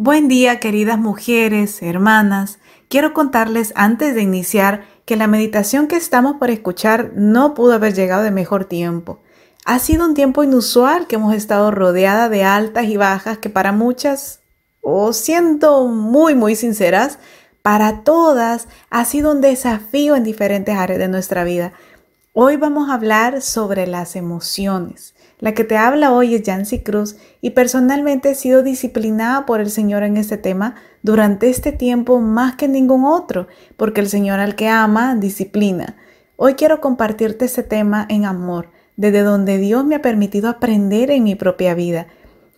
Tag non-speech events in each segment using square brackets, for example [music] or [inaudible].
Buen día, queridas mujeres, hermanas. Quiero contarles antes de iniciar que la meditación que estamos por escuchar no pudo haber llegado de mejor tiempo. Ha sido un tiempo inusual que hemos estado rodeada de altas y bajas que para muchas, o siendo muy, muy sinceras, para todas ha sido un desafío en diferentes áreas de nuestra vida. Hoy vamos a hablar sobre las emociones. La que te habla hoy es Yancy Cruz y personalmente he sido disciplinada por el Señor en este tema durante este tiempo más que ningún otro, porque el Señor al que ama disciplina. Hoy quiero compartirte este tema en amor, desde donde Dios me ha permitido aprender en mi propia vida.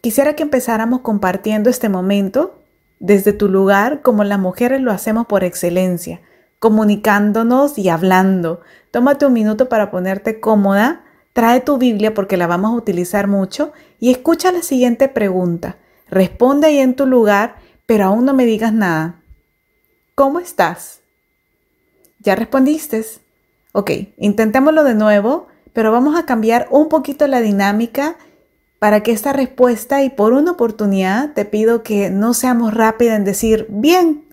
Quisiera que empezáramos compartiendo este momento desde tu lugar como las mujeres lo hacemos por excelencia, comunicándonos y hablando. Tómate un minuto para ponerte cómoda Trae tu Biblia porque la vamos a utilizar mucho y escucha la siguiente pregunta. Responde ahí en tu lugar, pero aún no me digas nada. ¿Cómo estás? ¿Ya respondiste? Ok, intentémoslo de nuevo, pero vamos a cambiar un poquito la dinámica para que esta respuesta y por una oportunidad te pido que no seamos rápidas en decir bien.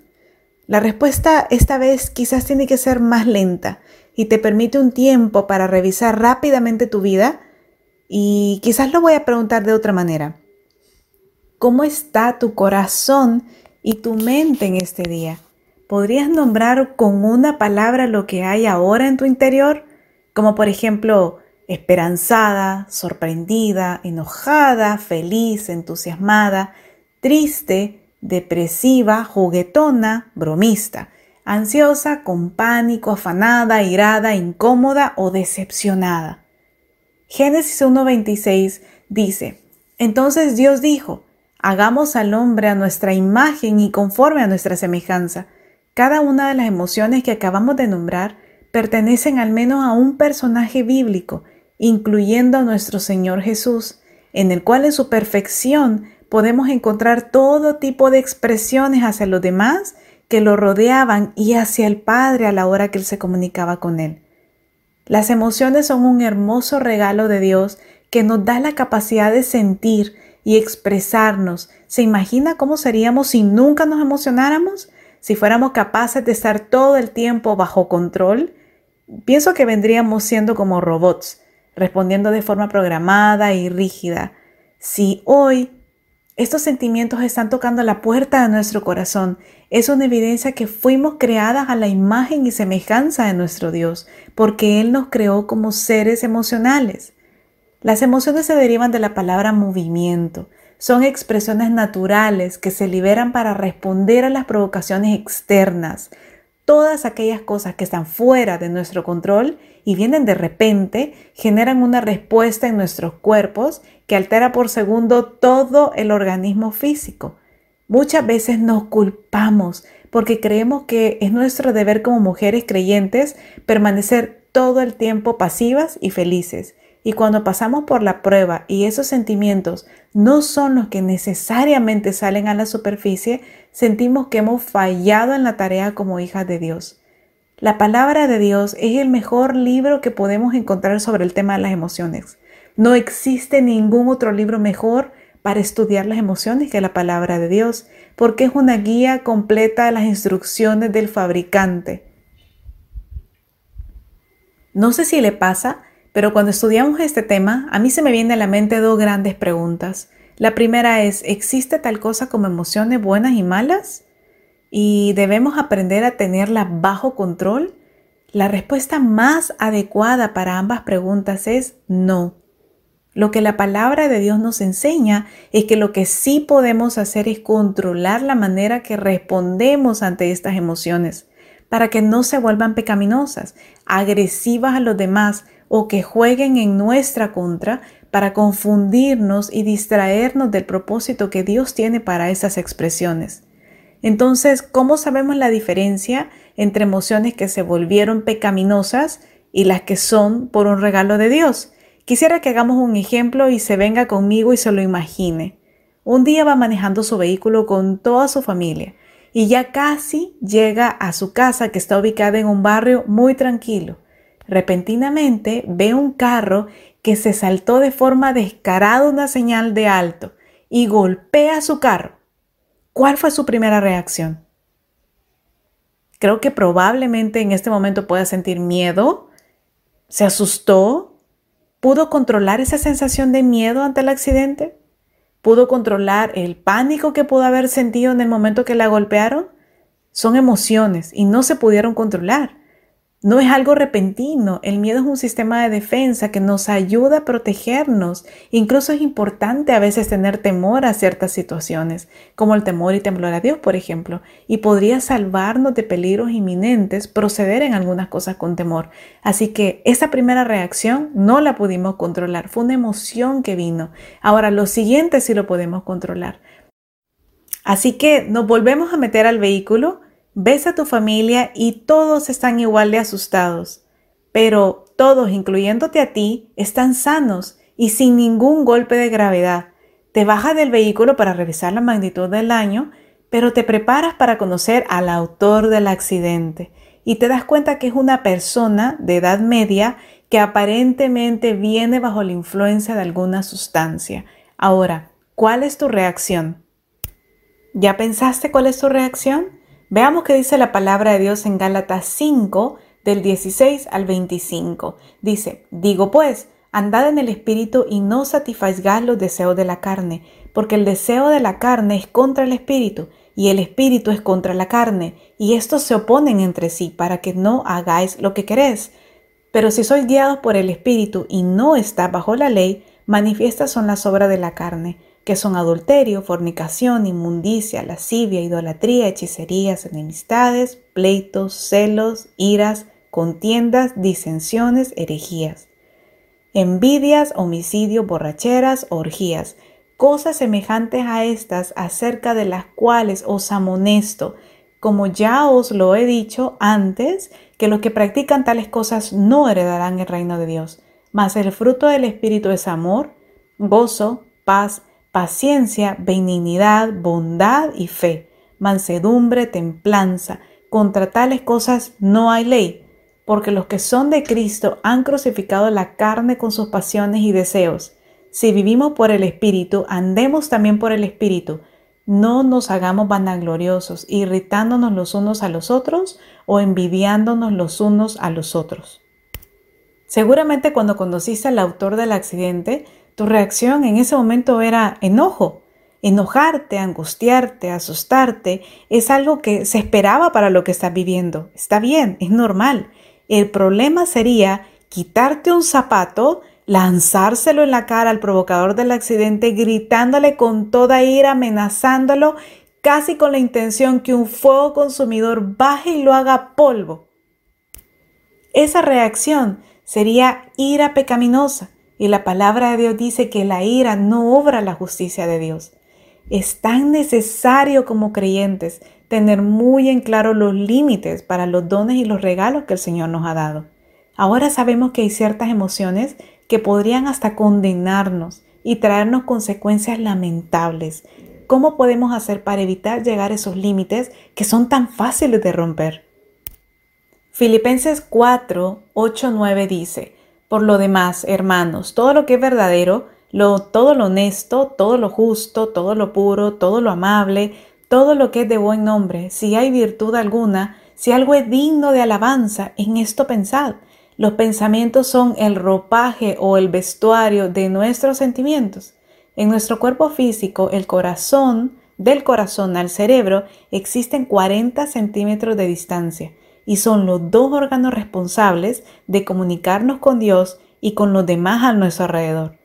La respuesta esta vez quizás tiene que ser más lenta y te permite un tiempo para revisar rápidamente tu vida y quizás lo voy a preguntar de otra manera. ¿Cómo está tu corazón y tu mente en este día? ¿Podrías nombrar con una palabra lo que hay ahora en tu interior? Como por ejemplo, esperanzada, sorprendida, enojada, feliz, entusiasmada, triste, depresiva, juguetona, bromista ansiosa, con pánico, afanada, irada, incómoda o decepcionada. Génesis 1.26 dice, Entonces Dios dijo, hagamos al hombre a nuestra imagen y conforme a nuestra semejanza. Cada una de las emociones que acabamos de nombrar pertenecen al menos a un personaje bíblico, incluyendo a nuestro Señor Jesús, en el cual en su perfección podemos encontrar todo tipo de expresiones hacia los demás que lo rodeaban y hacia el Padre a la hora que Él se comunicaba con Él. Las emociones son un hermoso regalo de Dios que nos da la capacidad de sentir y expresarnos. ¿Se imagina cómo seríamos si nunca nos emocionáramos? Si fuéramos capaces de estar todo el tiempo bajo control, pienso que vendríamos siendo como robots, respondiendo de forma programada y rígida. Si hoy estos sentimientos están tocando la puerta de nuestro corazón. Es una evidencia que fuimos creadas a la imagen y semejanza de nuestro Dios, porque Él nos creó como seres emocionales. Las emociones se derivan de la palabra movimiento. Son expresiones naturales que se liberan para responder a las provocaciones externas. Todas aquellas cosas que están fuera de nuestro control y vienen de repente generan una respuesta en nuestros cuerpos que altera por segundo todo el organismo físico. Muchas veces nos culpamos porque creemos que es nuestro deber como mujeres creyentes permanecer todo el tiempo pasivas y felices. Y cuando pasamos por la prueba y esos sentimientos no son los que necesariamente salen a la superficie, sentimos que hemos fallado en la tarea como hijas de Dios. La palabra de Dios es el mejor libro que podemos encontrar sobre el tema de las emociones. No existe ningún otro libro mejor para estudiar las emociones que la palabra de Dios, porque es una guía completa de las instrucciones del fabricante. No sé si le pasa, pero cuando estudiamos este tema, a mí se me viene a la mente dos grandes preguntas. La primera es, ¿existe tal cosa como emociones buenas y malas? Y debemos aprender a tenerla bajo control? La respuesta más adecuada para ambas preguntas es no. Lo que la palabra de Dios nos enseña es que lo que sí podemos hacer es controlar la manera que respondemos ante estas emociones para que no se vuelvan pecaminosas, agresivas a los demás o que jueguen en nuestra contra para confundirnos y distraernos del propósito que Dios tiene para esas expresiones. Entonces, ¿cómo sabemos la diferencia entre emociones que se volvieron pecaminosas y las que son por un regalo de Dios? Quisiera que hagamos un ejemplo y se venga conmigo y se lo imagine. Un día va manejando su vehículo con toda su familia y ya casi llega a su casa que está ubicada en un barrio muy tranquilo. Repentinamente ve un carro que se saltó de forma descarada una señal de alto y golpea su carro. ¿Cuál fue su primera reacción? Creo que probablemente en este momento pueda sentir miedo, se asustó, pudo controlar esa sensación de miedo ante el accidente, pudo controlar el pánico que pudo haber sentido en el momento que la golpearon. Son emociones y no se pudieron controlar. No es algo repentino, el miedo es un sistema de defensa que nos ayuda a protegernos. Incluso es importante a veces tener temor a ciertas situaciones, como el temor y temblor a Dios, por ejemplo, y podría salvarnos de peligros inminentes proceder en algunas cosas con temor. Así que esa primera reacción no la pudimos controlar, fue una emoción que vino. Ahora, lo siguiente sí lo podemos controlar. Así que nos volvemos a meter al vehículo Ves a tu familia y todos están igual de asustados, pero todos, incluyéndote a ti, están sanos y sin ningún golpe de gravedad. Te bajas del vehículo para revisar la magnitud del daño, pero te preparas para conocer al autor del accidente y te das cuenta que es una persona de edad media que aparentemente viene bajo la influencia de alguna sustancia. Ahora, ¿cuál es tu reacción? ¿Ya pensaste cuál es tu reacción? Veamos qué dice la palabra de Dios en Gálatas 5, del 16 al 25. Dice, digo pues, andad en el Espíritu y no satisfagáis los deseos de la carne, porque el deseo de la carne es contra el Espíritu, y el Espíritu es contra la carne, y estos se oponen entre sí, para que no hagáis lo que queréis. Pero si sois guiados por el Espíritu y no está bajo la ley, manifiestas son las obras de la carne que son adulterio, fornicación, inmundicia, lascivia, idolatría, hechicerías, enemistades, pleitos, celos, iras, contiendas, disensiones, herejías, envidias, homicidios, borracheras, orgías, cosas semejantes a estas acerca de las cuales os amonesto, como ya os lo he dicho antes, que los que practican tales cosas no heredarán el reino de Dios. Mas el fruto del Espíritu es amor, gozo, paz, paciencia, benignidad, bondad y fe, mansedumbre, templanza. Contra tales cosas no hay ley, porque los que son de Cristo han crucificado la carne con sus pasiones y deseos. Si vivimos por el Espíritu, andemos también por el Espíritu. No nos hagamos vanagloriosos, irritándonos los unos a los otros o envidiándonos los unos a los otros. Seguramente cuando conociste al autor del accidente, tu reacción en ese momento era enojo. Enojarte, angustiarte, asustarte, es algo que se esperaba para lo que estás viviendo. Está bien, es normal. El problema sería quitarte un zapato, lanzárselo en la cara al provocador del accidente, gritándole con toda ira, amenazándolo, casi con la intención que un fuego consumidor baje y lo haga polvo. Esa reacción sería ira pecaminosa. Y la palabra de Dios dice que la ira no obra la justicia de Dios. Es tan necesario como creyentes tener muy en claro los límites para los dones y los regalos que el Señor nos ha dado. Ahora sabemos que hay ciertas emociones que podrían hasta condenarnos y traernos consecuencias lamentables. ¿Cómo podemos hacer para evitar llegar a esos límites que son tan fáciles de romper? Filipenses 4, 8, 9 dice, por lo demás, hermanos, todo lo que es verdadero, todo lo honesto, todo lo justo, todo lo puro, todo lo amable, todo lo que es de buen nombre, si hay virtud alguna, si algo es digno de alabanza, en esto pensad. Los pensamientos son el ropaje o el vestuario de nuestros sentimientos. En nuestro cuerpo físico, el corazón, del corazón al cerebro, existen 40 centímetros de distancia y son los dos órganos responsables de comunicarnos con Dios y con los demás a nuestro alrededor.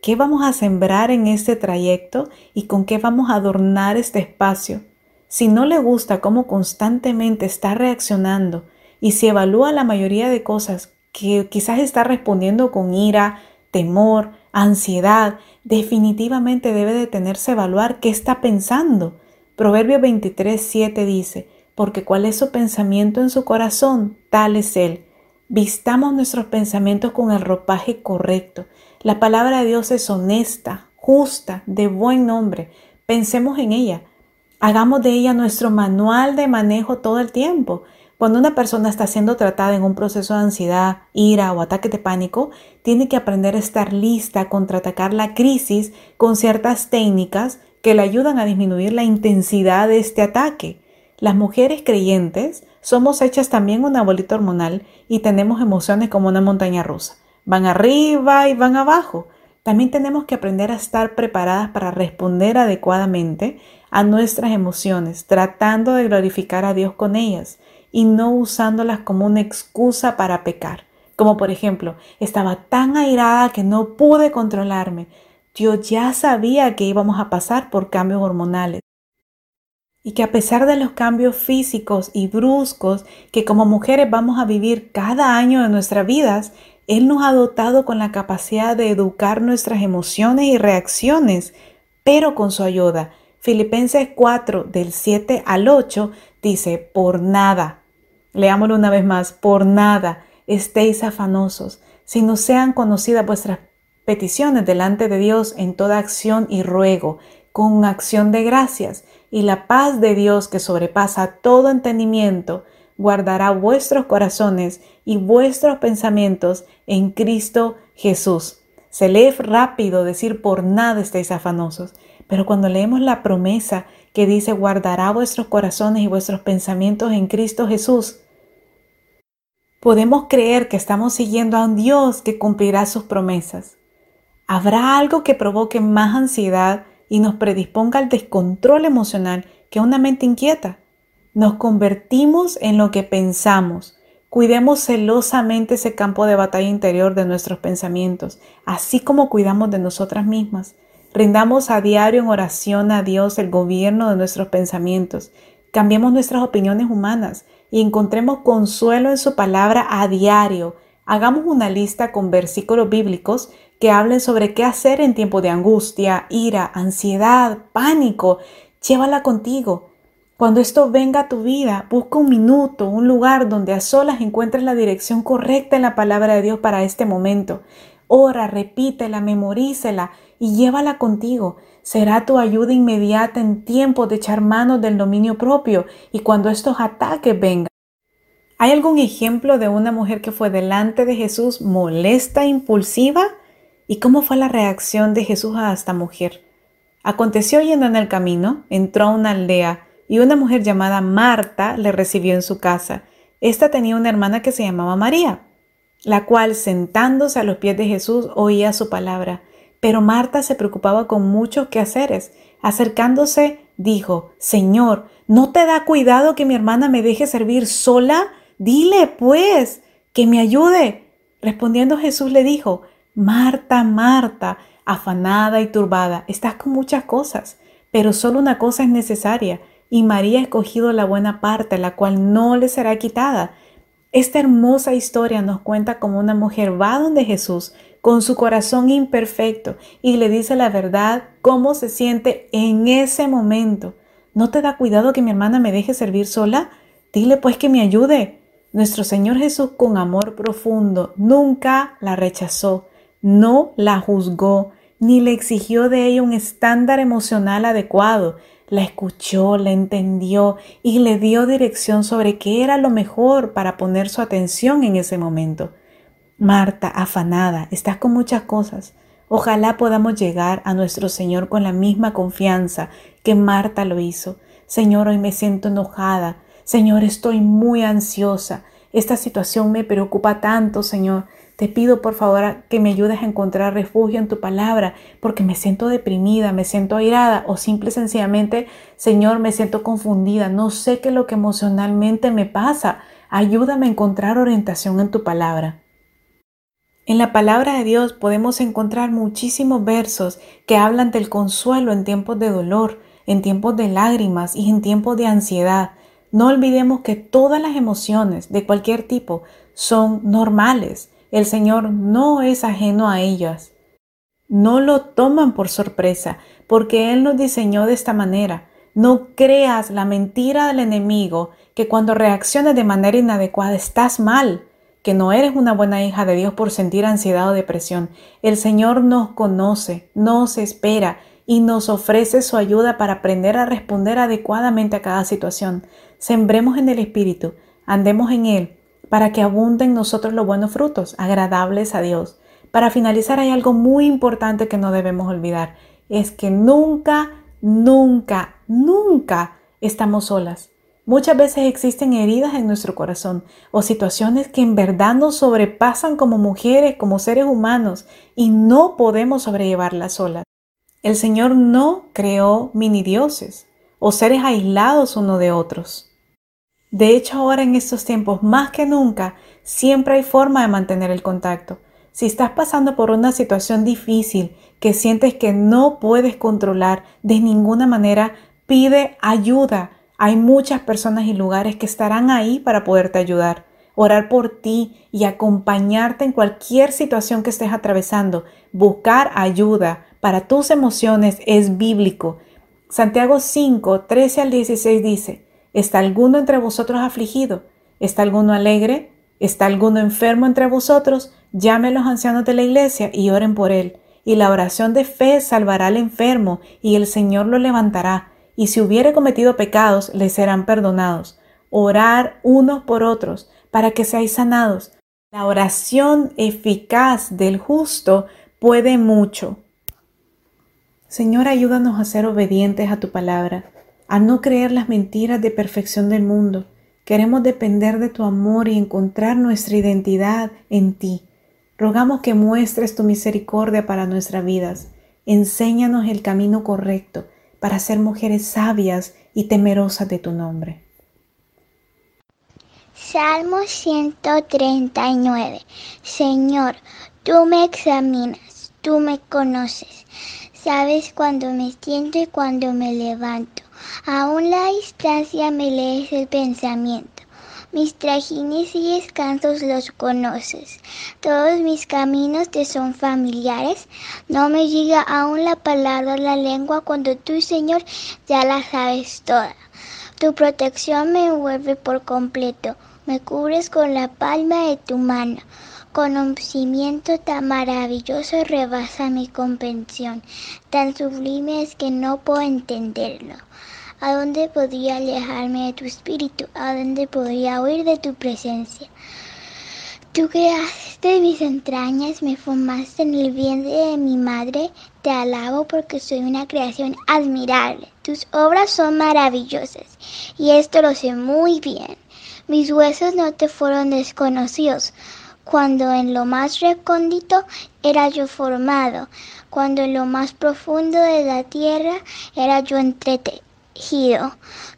¿Qué vamos a sembrar en este trayecto y con qué vamos a adornar este espacio? Si no le gusta cómo constantemente está reaccionando y si evalúa la mayoría de cosas que quizás está respondiendo con ira, temor, ansiedad, definitivamente debe detenerse a evaluar qué está pensando. Proverbio 23, 7 dice, porque cuál es su pensamiento en su corazón, tal es Él. Vistamos nuestros pensamientos con el ropaje correcto. La palabra de Dios es honesta, justa, de buen nombre. Pensemos en ella. Hagamos de ella nuestro manual de manejo todo el tiempo. Cuando una persona está siendo tratada en un proceso de ansiedad, ira o ataque de pánico, tiene que aprender a estar lista a contraatacar la crisis con ciertas técnicas que le ayudan a disminuir la intensidad de este ataque. Las mujeres creyentes somos hechas también una bolita hormonal y tenemos emociones como una montaña rusa. Van arriba y van abajo. También tenemos que aprender a estar preparadas para responder adecuadamente a nuestras emociones, tratando de glorificar a Dios con ellas y no usándolas como una excusa para pecar. Como por ejemplo, estaba tan airada que no pude controlarme. Yo ya sabía que íbamos a pasar por cambios hormonales y que a pesar de los cambios físicos y bruscos que como mujeres vamos a vivir cada año de nuestras vidas, Él nos ha dotado con la capacidad de educar nuestras emociones y reacciones, pero con su ayuda. Filipenses 4 del 7 al 8 dice, por nada, leámoslo una vez más, por nada estéis afanosos, sino sean conocidas vuestras peticiones delante de Dios en toda acción y ruego, con acción de gracias y la paz de Dios que sobrepasa todo entendimiento, guardará vuestros corazones y vuestros pensamientos en Cristo Jesús. Se lee rápido decir por nada estéis afanosos, pero cuando leemos la promesa que dice guardará vuestros corazones y vuestros pensamientos en Cristo Jesús, podemos creer que estamos siguiendo a un Dios que cumplirá sus promesas. ¿Habrá algo que provoque más ansiedad y nos predisponga al descontrol emocional que una mente inquieta. Nos convertimos en lo que pensamos. Cuidemos celosamente ese campo de batalla interior de nuestros pensamientos, así como cuidamos de nosotras mismas. Rindamos a diario en oración a Dios el gobierno de nuestros pensamientos. Cambiemos nuestras opiniones humanas y encontremos consuelo en su palabra a diario. Hagamos una lista con versículos bíblicos que hablen sobre qué hacer en tiempo de angustia, ira, ansiedad, pánico. Llévala contigo. Cuando esto venga a tu vida, busca un minuto, un lugar donde a solas encuentres la dirección correcta en la palabra de Dios para este momento. Ora, repítela, memorícela y llévala contigo. Será tu ayuda inmediata en tiempo de echar manos del dominio propio y cuando estos ataques vengan. ¿Hay algún ejemplo de una mujer que fue delante de Jesús molesta, impulsiva? ¿Y cómo fue la reacción de Jesús a esta mujer? Aconteció yendo en el camino, entró a una aldea y una mujer llamada Marta le recibió en su casa. Esta tenía una hermana que se llamaba María, la cual sentándose a los pies de Jesús oía su palabra. Pero Marta se preocupaba con muchos quehaceres. Acercándose, dijo, Señor, ¿no te da cuidado que mi hermana me deje servir sola? Dile, pues, que me ayude. Respondiendo Jesús le dijo, Marta, Marta, afanada y turbada, estás con muchas cosas, pero solo una cosa es necesaria, y María ha escogido la buena parte, la cual no le será quitada. Esta hermosa historia nos cuenta cómo una mujer va donde Jesús con su corazón imperfecto y le dice la verdad, cómo se siente en ese momento. ¿No te da cuidado que mi hermana me deje servir sola? Dile pues que me ayude. Nuestro Señor Jesús con amor profundo nunca la rechazó no la juzgó ni le exigió de ella un estándar emocional adecuado. La escuchó, la entendió y le dio dirección sobre qué era lo mejor para poner su atención en ese momento. Marta, afanada, estás con muchas cosas. Ojalá podamos llegar a nuestro Señor con la misma confianza que Marta lo hizo. Señor, hoy me siento enojada. Señor, estoy muy ansiosa. Esta situación me preocupa tanto, Señor. Te pido por favor que me ayudes a encontrar refugio en tu palabra, porque me siento deprimida, me siento airada o simple y sencillamente, Señor, me siento confundida, no sé qué es lo que emocionalmente me pasa. Ayúdame a encontrar orientación en tu palabra. En la palabra de Dios podemos encontrar muchísimos versos que hablan del consuelo en tiempos de dolor, en tiempos de lágrimas y en tiempos de ansiedad. No olvidemos que todas las emociones de cualquier tipo son normales el Señor no es ajeno a ellas. No lo toman por sorpresa, porque Él nos diseñó de esta manera. No creas la mentira del enemigo que cuando reacciones de manera inadecuada estás mal, que no eres una buena hija de Dios por sentir ansiedad o depresión. El Señor nos conoce, nos espera y nos ofrece su ayuda para aprender a responder adecuadamente a cada situación. Sembremos en el Espíritu, andemos en Él para que abunden nosotros los buenos frutos, agradables a Dios. Para finalizar, hay algo muy importante que no debemos olvidar, es que nunca nunca, nunca estamos solas. Muchas veces existen heridas en nuestro corazón o situaciones que en verdad nos sobrepasan como mujeres, como seres humanos y no podemos sobrellevarlas solas. El Señor no creó mini dioses o seres aislados uno de otros. De hecho, ahora en estos tiempos, más que nunca, siempre hay forma de mantener el contacto. Si estás pasando por una situación difícil que sientes que no puedes controlar de ninguna manera, pide ayuda. Hay muchas personas y lugares que estarán ahí para poderte ayudar, orar por ti y acompañarte en cualquier situación que estés atravesando. Buscar ayuda para tus emociones es bíblico. Santiago 5, 13 al 16 dice, ¿está alguno entre vosotros afligido? ¿Está alguno alegre? ¿Está alguno enfermo entre vosotros? Llame a los ancianos de la iglesia y oren por él. Y la oración de fe salvará al enfermo y el Señor lo levantará. Y si hubiere cometido pecados, le serán perdonados. Orar unos por otros para que seáis sanados. La oración eficaz del justo puede mucho. Señor, ayúdanos a ser obedientes a tu palabra, a no creer las mentiras de perfección del mundo Queremos depender de tu amor y encontrar nuestra identidad en ti. Rogamos que muestres tu misericordia para nuestras vidas. Enséñanos el camino correcto para ser mujeres sabias y temerosas de tu nombre. Salmo 139. Señor, tú me examinas, tú me conoces. Sabes cuando me siento y cuando me levanto. Aún la distancia me lees el pensamiento. Mis trajines y descansos los conoces. Todos mis caminos te son familiares. No me llega aún la palabra a la lengua cuando tú, Señor, ya la sabes toda. Tu protección me envuelve por completo. Me cubres con la palma de tu mano conocimiento tan maravilloso rebasa mi comprensión, tan sublime es que no puedo entenderlo. ¿A dónde podría alejarme de tu espíritu? ¿A dónde podría huir de tu presencia? Tú creaste mis entrañas, me formaste en el vientre de mi madre. Te alabo porque soy una creación admirable. Tus obras son maravillosas y esto lo sé muy bien. Mis huesos no te fueron desconocidos cuando en lo más recóndito era yo formado, cuando en lo más profundo de la tierra era yo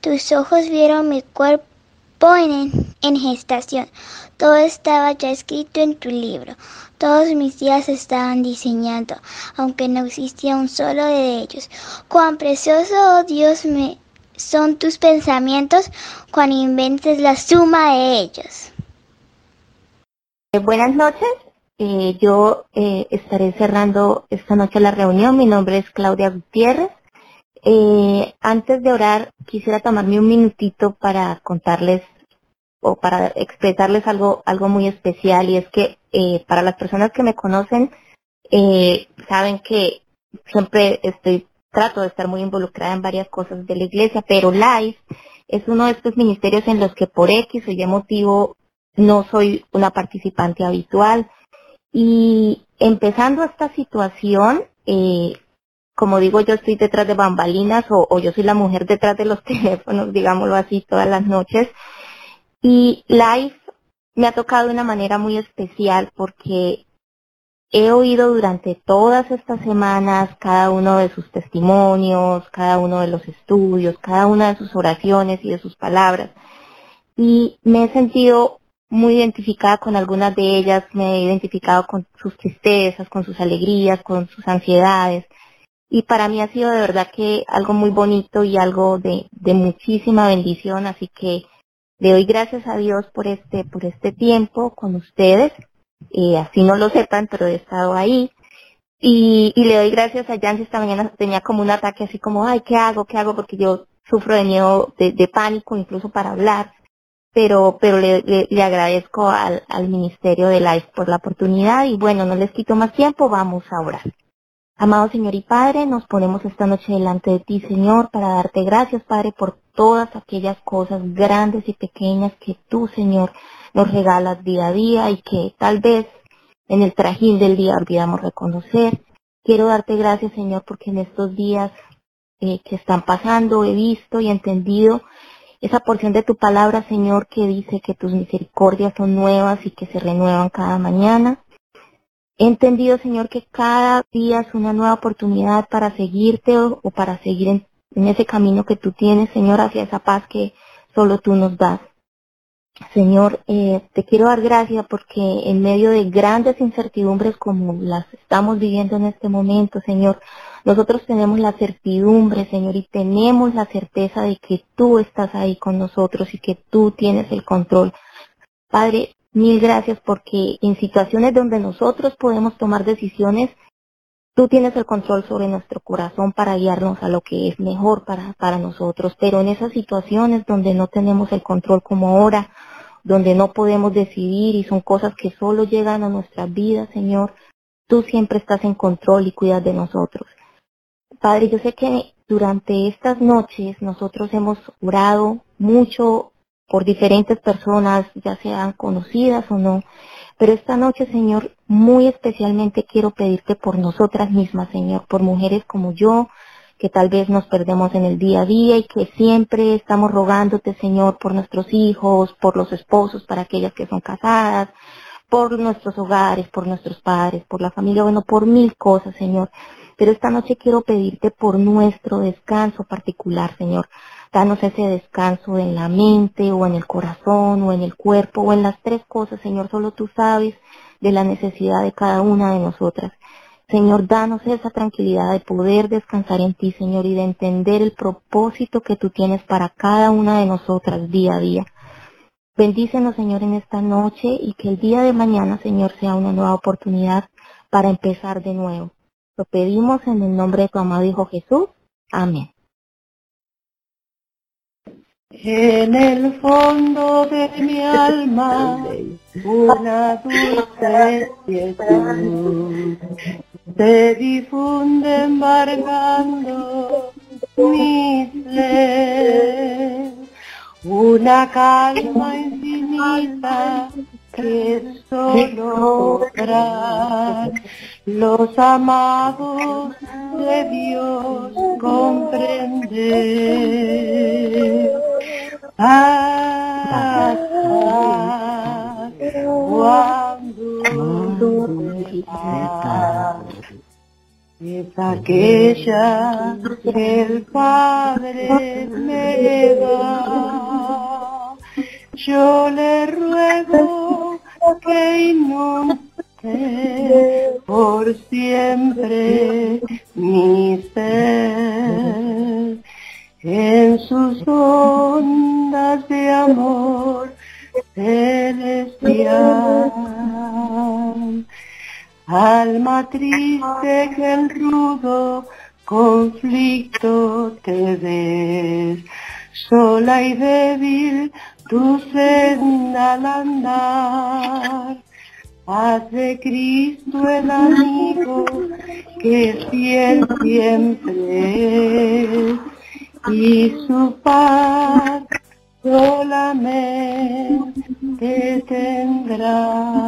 Tus ojos vieron mi cuerpo en, en gestación. Todo estaba ya escrito en tu libro. Todos mis días estaban diseñando, aunque no existía un solo de ellos. Cuán precioso, oh Dios, me son tus pensamientos, cuán inventes la suma de ellos. Eh, buenas noches. Eh, yo eh, estaré cerrando esta noche la reunión. Mi nombre es Claudia Gutiérrez. Antes de orar, quisiera tomarme un minutito para contarles o para expresarles algo, algo muy especial y es que para las personas que me conocen saben que siempre estoy trato de estar muy involucrada en varias cosas de la iglesia, pero Life es uno de estos ministerios en los que por X o Y motivo no soy una participante habitual. Y empezando esta situación, eh, como digo, yo estoy detrás de bambalinas o, yo soy la mujer detrás de los [laughs] teléfonos, digámoslo así, todas las noches. Y Live me ha tocado de una manera muy especial porque he oído durante todas estas semanas cada uno de sus testimonios, cada uno de los estudios, cada una de sus oraciones y de sus palabras. Y me he sentido muy identificada con algunas de ellas, me he identificado con sus tristezas, con sus alegrías, con sus ansiedades. Y para mí ha sido de verdad que algo muy bonito y algo de, muchísima bendición, así que le doy gracias a Dios por este, por este tiempo con ustedes. Eh, así no lo sepan, pero he estado ahí. Y, le doy gracias a Jan esta mañana tenía como un ataque así como, ay, ¿qué hago? ¿Qué hago? Porque yo sufro de miedo, de, pánico, incluso para hablar pero, pero le, le, agradezco al, al, Ministerio de Life por la oportunidad y bueno, no les quito más tiempo, vamos a orar. Amado Señor y Padre, nos ponemos esta noche delante de ti, Señor, para darte gracias, Padre, por todas aquellas cosas grandes y pequeñas que tú, Señor, nos regalas día a día y que tal vez en el trajín del día olvidamos reconocer. Quiero darte gracias, Señor, porque en estos días eh, que están pasando, he visto y entendido esa porción de tu palabra, Señor, que dice que tus misericordias son nuevas y que se renuevan cada mañana. He entendido, Señor, que cada día es una nueva oportunidad para seguirte o, para seguir en, ese camino que tú tienes, Señor, hacia esa paz que solo tú nos das. Señor, eh, te quiero dar gracias porque en medio de grandes incertidumbres como las estamos viviendo en este momento, Señor, nosotros tenemos la certidumbre, Señor, y tenemos la certeza de que tú estás ahí con nosotros y que tú tienes el control. Padre, mil gracias porque en situaciones donde nosotros podemos tomar decisiones, tú tienes el control sobre nuestro corazón para guiarnos a lo que es mejor para, para nosotros. Pero en esas situaciones donde no tenemos el control como ahora, donde no podemos decidir y son cosas que solo llegan a nuestras vidas, Señor, tú siempre estás en control y cuidas de nosotros. Padre, yo sé que durante estas noches nosotros hemos orado mucho por diferentes personas, ya sean conocidas o no, pero esta noche, Señor, muy especialmente quiero pedirte por nosotras mismas, Señor, por mujeres como yo, que tal vez nos perdemos en el día a día y que siempre estamos rogándote, Señor, por nuestros hijos, por los esposos, para aquellas que son casadas, por nuestros hogares, por nuestros padres, por la familia, bueno, por mil cosas, Señor. Pero esta noche quiero pedirte por nuestro descanso particular, Señor. Danos ese descanso en la mente o en el corazón o en el cuerpo o en las tres cosas, Señor. Solo tú sabes de la necesidad de cada una de nosotras. Señor, danos esa tranquilidad de poder descansar en ti, Señor, y de entender el propósito que tú tienes para cada una de nosotras día a día. Bendícenos, Señor, en esta noche y que el día de mañana, Señor, sea una nueva oportunidad para empezar de nuevo. Lo pedimos en el nombre de tu amado Hijo Jesús. Amén. En el fondo de mi [laughs] alma, una dulce quietud se difunde embargando mi ser. Una calma infinita que solo los amados de Dios comprender. Ah, cuando es aquella que el Padre me da. Yo le ruego que inunde por siempre mi ser en sus ondas de amor celestial. Alma triste que el rudo conflicto te des, sola y débil tu senda al andar. Haz de Cristo el amigo que fiel siempre y su paz solamente tendrás.